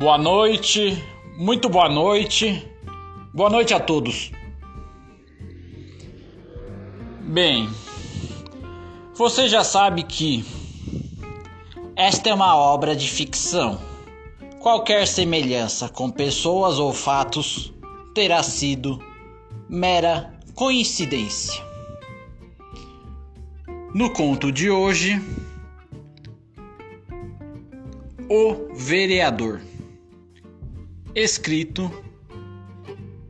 Boa noite, muito boa noite, boa noite a todos. Bem, você já sabe que esta é uma obra de ficção. Qualquer semelhança com pessoas ou fatos terá sido mera coincidência. No conto de hoje, o vereador escrito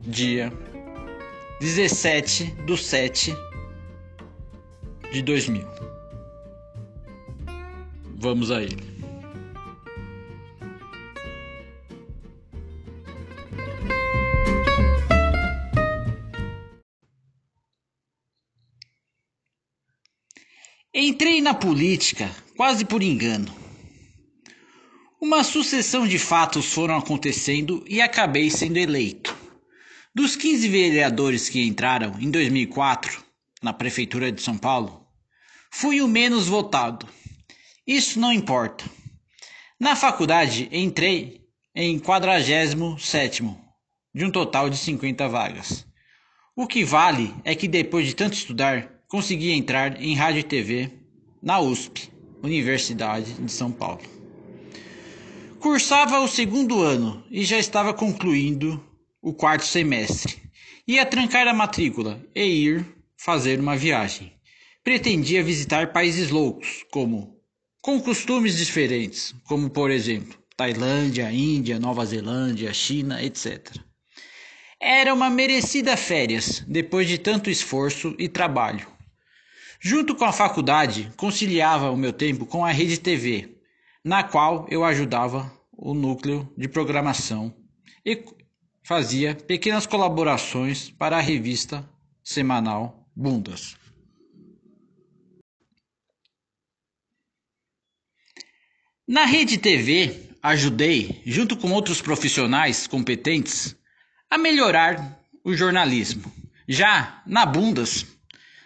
dia 17 do 7 de 2000. Vamos a ele. Entrei na política quase por engano. Uma sucessão de fatos foram acontecendo e acabei sendo eleito. Dos 15 vereadores que entraram em 2004 na prefeitura de São Paulo, fui o menos votado. Isso não importa. Na faculdade entrei em 47º de um total de 50 vagas. O que vale é que depois de tanto estudar, consegui entrar em rádio e TV na USP, Universidade de São Paulo. Cursava o segundo ano e já estava concluindo o quarto semestre. Ia trancar a matrícula e ir fazer uma viagem. Pretendia visitar países loucos, como com costumes diferentes, como por exemplo Tailândia, Índia, Nova Zelândia, China, etc. Era uma merecida férias depois de tanto esforço e trabalho. Junto com a faculdade, conciliava o meu tempo com a rede TV, na qual eu ajudava o núcleo de programação e fazia pequenas colaborações para a revista semanal Bundas. Na rede TV, ajudei, junto com outros profissionais competentes, a melhorar o jornalismo. Já na Bundas,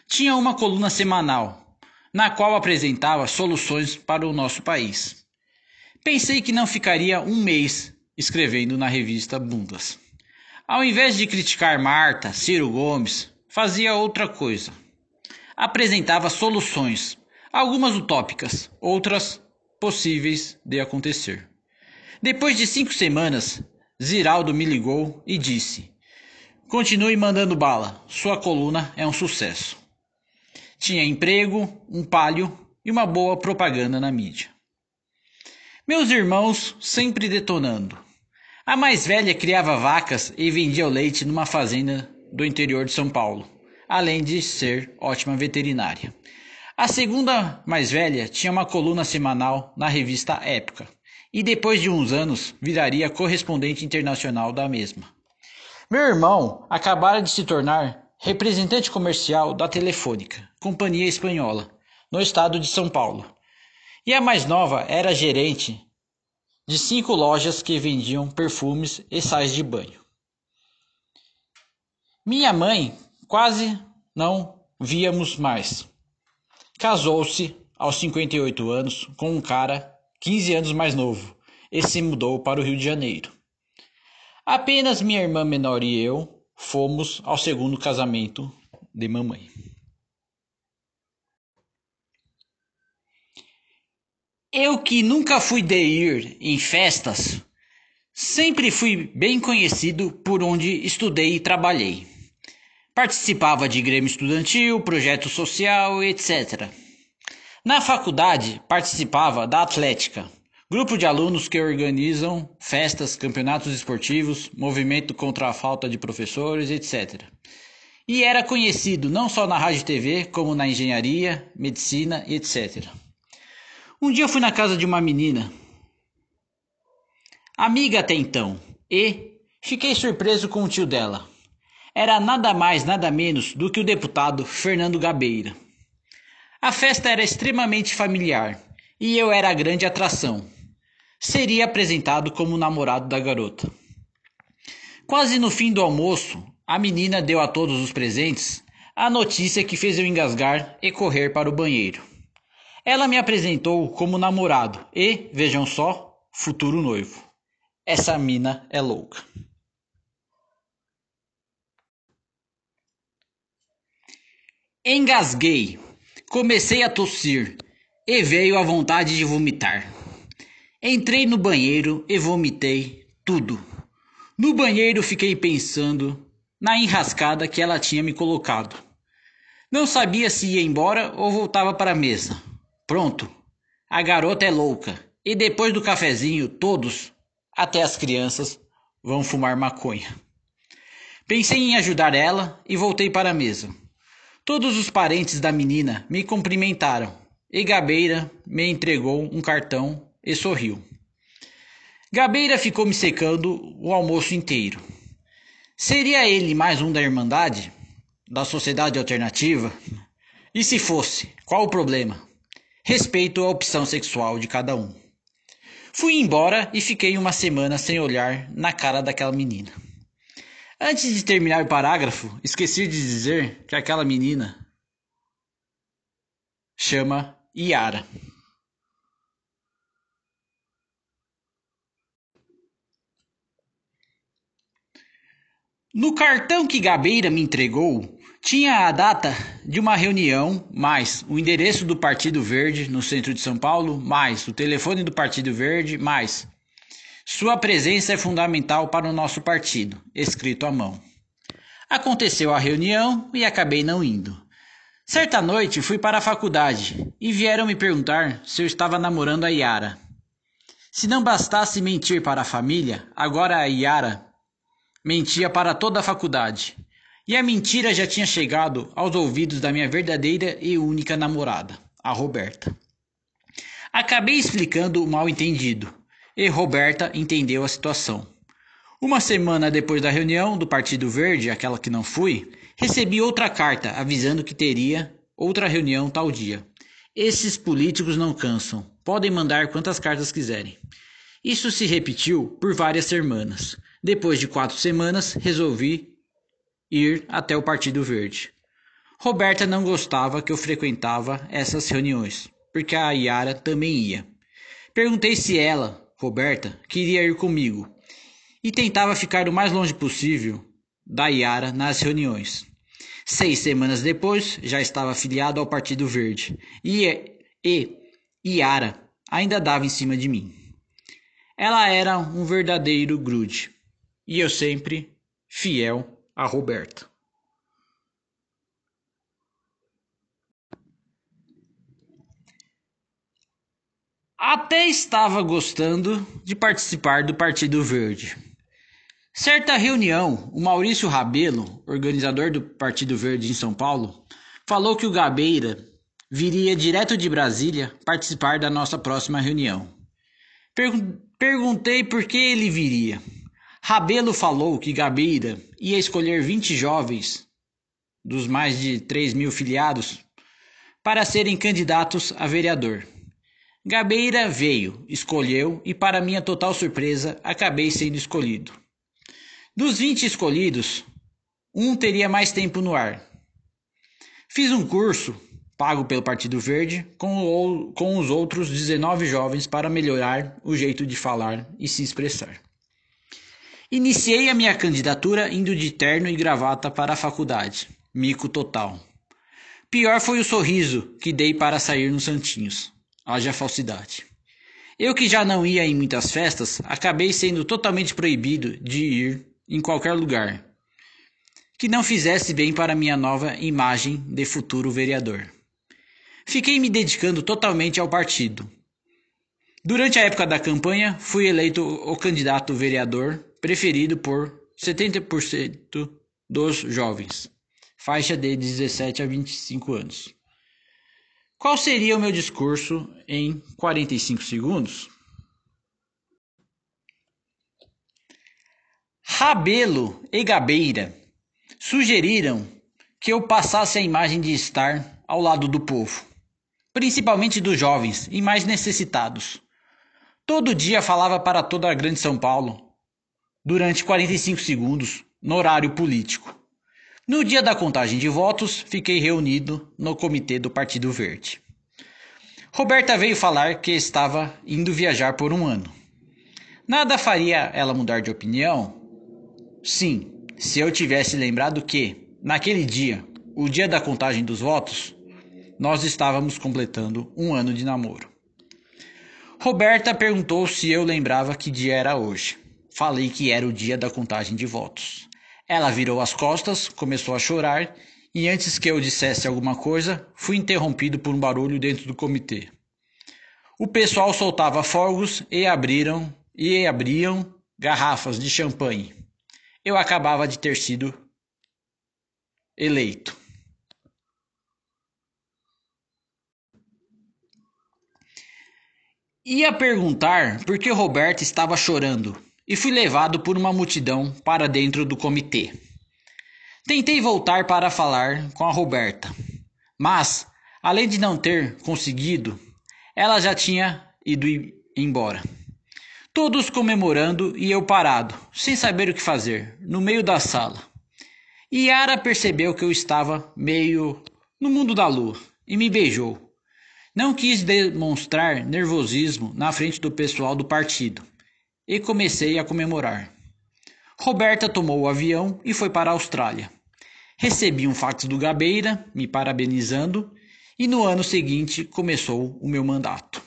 tinha uma coluna semanal, na qual apresentava soluções para o nosso país. Pensei que não ficaria um mês escrevendo na revista Bundas. Ao invés de criticar Marta, Ciro Gomes, fazia outra coisa. Apresentava soluções, algumas utópicas, outras possíveis de acontecer. Depois de cinco semanas, Ziraldo me ligou e disse: Continue mandando bala, sua coluna é um sucesso. Tinha emprego, um palio e uma boa propaganda na mídia. Meus irmãos sempre detonando. A mais velha criava vacas e vendia o leite numa fazenda do interior de São Paulo, além de ser ótima veterinária. A segunda mais velha tinha uma coluna semanal na revista Época e depois de uns anos viraria correspondente internacional da mesma. Meu irmão acabara de se tornar representante comercial da Telefônica, companhia espanhola, no estado de São Paulo e a mais nova era gerente de cinco lojas que vendiam perfumes e sais de banho. Minha mãe quase não víamos mais. Casou-se aos 58 anos com um cara 15 anos mais novo e se mudou para o Rio de Janeiro. Apenas minha irmã menor e eu fomos ao segundo casamento de mamãe. Eu que nunca fui de ir em festas, sempre fui bem conhecido por onde estudei e trabalhei. Participava de grêmio estudantil, projeto social, etc. Na faculdade, participava da Atlética, grupo de alunos que organizam festas, campeonatos esportivos, movimento contra a falta de professores, etc. E era conhecido não só na rádio e TV, como na engenharia, medicina, etc. Um dia eu fui na casa de uma menina, amiga até então, e fiquei surpreso com o tio dela. Era nada mais, nada menos do que o deputado Fernando Gabeira. A festa era extremamente familiar e eu era a grande atração. Seria apresentado como namorado da garota. Quase no fim do almoço, a menina deu a todos os presentes a notícia que fez eu engasgar e correr para o banheiro. Ela me apresentou como namorado e, vejam só, futuro noivo. Essa mina é louca. Engasguei, comecei a tossir e veio a vontade de vomitar. Entrei no banheiro e vomitei tudo. No banheiro fiquei pensando na enrascada que ela tinha me colocado. Não sabia se ia embora ou voltava para a mesa. Pronto, a garota é louca. E depois do cafezinho, todos, até as crianças, vão fumar maconha. Pensei em ajudar ela e voltei para a mesa. Todos os parentes da menina me cumprimentaram e Gabeira me entregou um cartão e sorriu. Gabeira ficou me secando o almoço inteiro. Seria ele mais um da Irmandade? Da Sociedade Alternativa? E se fosse, qual o problema? Respeito a opção sexual de cada um. Fui embora e fiquei uma semana sem olhar na cara daquela menina. Antes de terminar o parágrafo, esqueci de dizer que aquela menina chama Iara. No cartão que Gabeira me entregou, tinha a data de uma reunião, mais o endereço do Partido Verde no centro de São Paulo, mais o telefone do Partido Verde, mais sua presença é fundamental para o nosso partido, escrito à mão. Aconteceu a reunião e acabei não indo. Certa noite fui para a faculdade e vieram me perguntar se eu estava namorando a Yara. Se não bastasse mentir para a família, agora a Yara mentia para toda a faculdade. E a mentira já tinha chegado aos ouvidos da minha verdadeira e única namorada, a Roberta. Acabei explicando o mal entendido, e Roberta entendeu a situação. Uma semana depois da reunião do Partido Verde, aquela que não fui, recebi outra carta avisando que teria outra reunião tal dia. Esses políticos não cansam, podem mandar quantas cartas quiserem. Isso se repetiu por várias semanas. Depois de quatro semanas, resolvi ir até o Partido Verde. Roberta não gostava que eu frequentava essas reuniões, porque a Yara também ia. Perguntei se ela, Roberta, queria ir comigo e tentava ficar o mais longe possível da Yara nas reuniões. Seis semanas depois, já estava afiliado ao Partido Verde e, e Yara ainda dava em cima de mim. Ela era um verdadeiro grude e eu sempre fiel a Roberta. Até estava gostando de participar do Partido Verde. Certa reunião, o Maurício Rabelo, organizador do Partido Verde em São Paulo, falou que o Gabeira viria direto de Brasília participar da nossa próxima reunião. Perguntei por que ele viria. Rabelo falou que Gabeira ia escolher 20 jovens dos mais de 3 mil filiados para serem candidatos a vereador. Gabeira veio, escolheu e, para minha total surpresa, acabei sendo escolhido. Dos 20 escolhidos, um teria mais tempo no ar. Fiz um curso, pago pelo Partido Verde, com, o, com os outros 19 jovens para melhorar o jeito de falar e se expressar. Iniciei a minha candidatura indo de terno e gravata para a faculdade. Mico total. Pior foi o sorriso que dei para sair nos Santinhos. Haja falsidade. Eu que já não ia em muitas festas, acabei sendo totalmente proibido de ir em qualquer lugar que não fizesse bem para minha nova imagem de futuro vereador. Fiquei me dedicando totalmente ao partido. Durante a época da campanha, fui eleito o candidato vereador preferido por 70% dos jovens, faixa de 17 a 25 anos. Qual seria o meu discurso em 45 segundos? Rabelo e Gabeira sugeriram que eu passasse a imagem de estar ao lado do povo, principalmente dos jovens e mais necessitados. Todo dia falava para toda a grande São Paulo durante 45 segundos no horário político. No dia da contagem de votos, fiquei reunido no comitê do Partido Verde. Roberta veio falar que estava indo viajar por um ano. Nada faria ela mudar de opinião? Sim, se eu tivesse lembrado que, naquele dia, o dia da contagem dos votos, nós estávamos completando um ano de namoro. Roberta perguntou se eu lembrava que dia era hoje. Falei que era o dia da contagem de votos. Ela virou as costas, começou a chorar e antes que eu dissesse alguma coisa, fui interrompido por um barulho dentro do comitê. O pessoal soltava fogos e abriram e abriam garrafas de champanhe. Eu acabava de ter sido eleito. Ia perguntar por que Roberto estava chorando e fui levado por uma multidão para dentro do comitê. Tentei voltar para falar com a Roberta, mas, além de não ter conseguido, ela já tinha ido embora. Todos comemorando e eu parado, sem saber o que fazer, no meio da sala. Yara percebeu que eu estava meio no mundo da lua e me beijou. Não quis demonstrar nervosismo na frente do pessoal do partido e comecei a comemorar. Roberta tomou o avião e foi para a Austrália. Recebi um fax do Gabeira me parabenizando e no ano seguinte começou o meu mandato.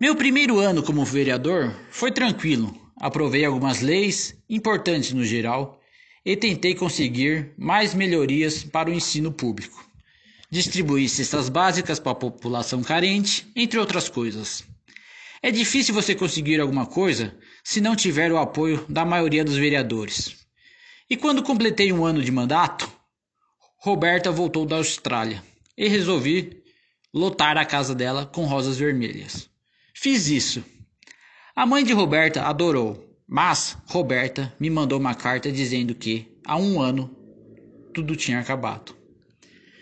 Meu primeiro ano como vereador foi tranquilo. Aprovei algumas leis importantes no geral e tentei conseguir mais melhorias para o ensino público. Distribuí cestas básicas para a população carente, entre outras coisas. É difícil você conseguir alguma coisa se não tiver o apoio da maioria dos vereadores. E quando completei um ano de mandato, Roberta voltou da Austrália e resolvi lotar a casa dela com rosas vermelhas. Fiz isso. A mãe de Roberta adorou, mas Roberta me mandou uma carta dizendo que, há um ano, tudo tinha acabado.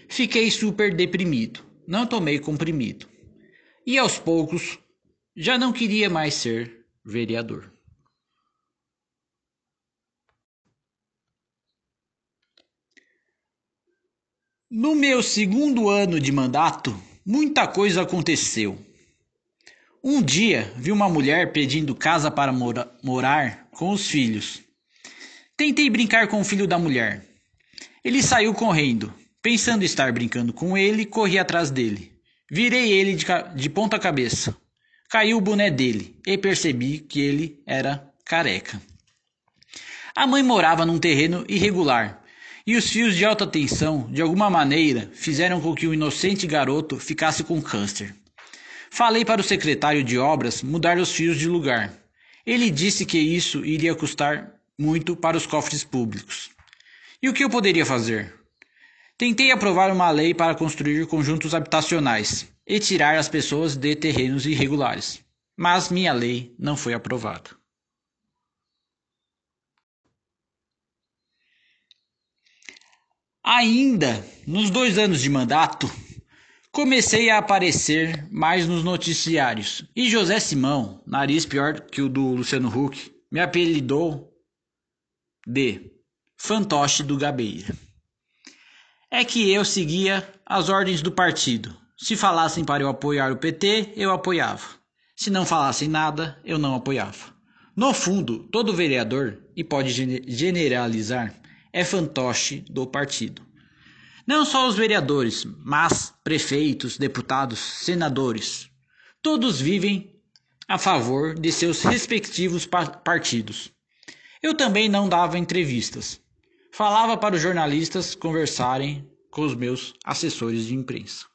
Fiquei super deprimido, não tomei comprimido. E aos poucos, já não queria mais ser vereador. No meu segundo ano de mandato, muita coisa aconteceu. Um dia vi uma mulher pedindo casa para mora morar com os filhos. Tentei brincar com o filho da mulher. Ele saiu correndo. Pensando estar brincando com ele, corri atrás dele. Virei ele de, de ponta cabeça. Caiu o boné dele e percebi que ele era careca. A mãe morava num terreno irregular e os fios de alta tensão, de alguma maneira, fizeram com que o inocente garoto ficasse com câncer. Falei para o secretário de obras mudar os fios de lugar. Ele disse que isso iria custar muito para os cofres públicos. E o que eu poderia fazer? Tentei aprovar uma lei para construir conjuntos habitacionais e tirar as pessoas de terrenos irregulares, mas minha lei não foi aprovada. Ainda nos dois anos de mandato, comecei a aparecer mais nos noticiários e José Simão, nariz pior que o do Luciano Huck, me apelidou de fantoche do Gabeira. É que eu seguia as ordens do partido. Se falassem para eu apoiar o PT, eu apoiava. Se não falassem nada, eu não apoiava. No fundo, todo vereador, e pode generalizar, é fantoche do partido. Não só os vereadores, mas prefeitos, deputados, senadores. Todos vivem a favor de seus respectivos partidos. Eu também não dava entrevistas. Falava para os jornalistas conversarem com os meus assessores de imprensa.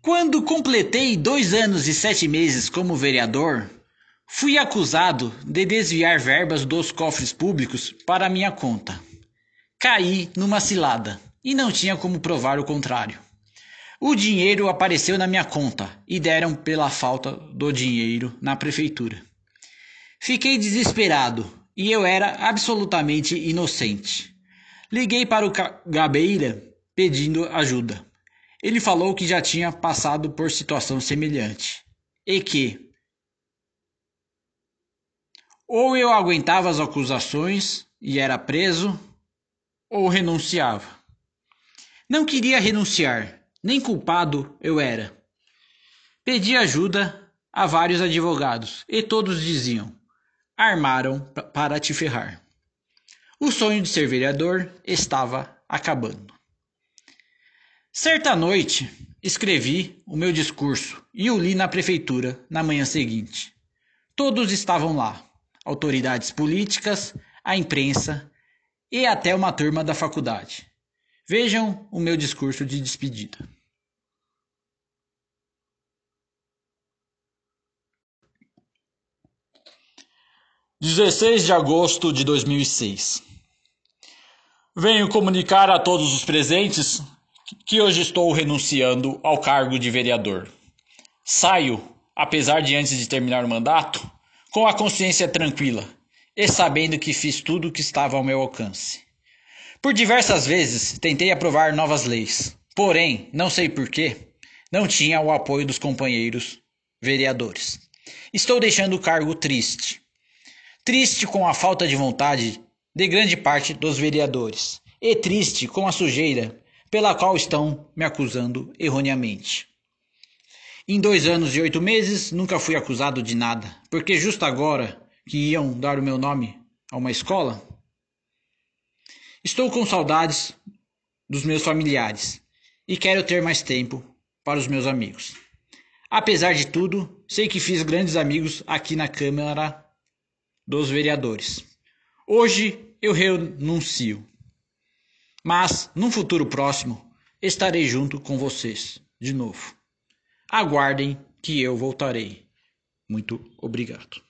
Quando completei dois anos e sete meses como vereador, Fui acusado de desviar verbas dos cofres públicos para minha conta. Caí numa cilada e não tinha como provar o contrário. O dinheiro apareceu na minha conta e deram pela falta do dinheiro na prefeitura. Fiquei desesperado e eu era absolutamente inocente. Liguei para o Gabeira pedindo ajuda. Ele falou que já tinha passado por situação semelhante e que, ou eu aguentava as acusações e era preso, ou renunciava. Não queria renunciar, nem culpado eu era. Pedi ajuda a vários advogados e todos diziam: armaram para te ferrar. O sonho de ser vereador estava acabando. Certa noite, escrevi o meu discurso e o li na prefeitura na manhã seguinte. Todos estavam lá: autoridades políticas, a imprensa e até uma turma da faculdade. Vejam o meu discurso de despedida. Dezesseis de agosto de 2006. Venho comunicar a todos os presentes que hoje estou renunciando ao cargo de vereador. Saio, apesar de antes de terminar o mandato, com a consciência tranquila e sabendo que fiz tudo o que estava ao meu alcance. Por diversas vezes tentei aprovar novas leis, porém, não sei porquê, não tinha o apoio dos companheiros vereadores. Estou deixando o cargo triste. Triste com a falta de vontade de grande parte dos vereadores, e triste com a sujeira pela qual estão me acusando erroneamente. Em dois anos e oito meses nunca fui acusado de nada, porque justo agora que iam dar o meu nome a uma escola, Estou com saudades dos meus familiares e quero ter mais tempo para os meus amigos. Apesar de tudo, sei que fiz grandes amigos aqui na Câmara dos Vereadores. Hoje eu renuncio, mas num futuro próximo estarei junto com vocês de novo. Aguardem que eu voltarei. Muito obrigado.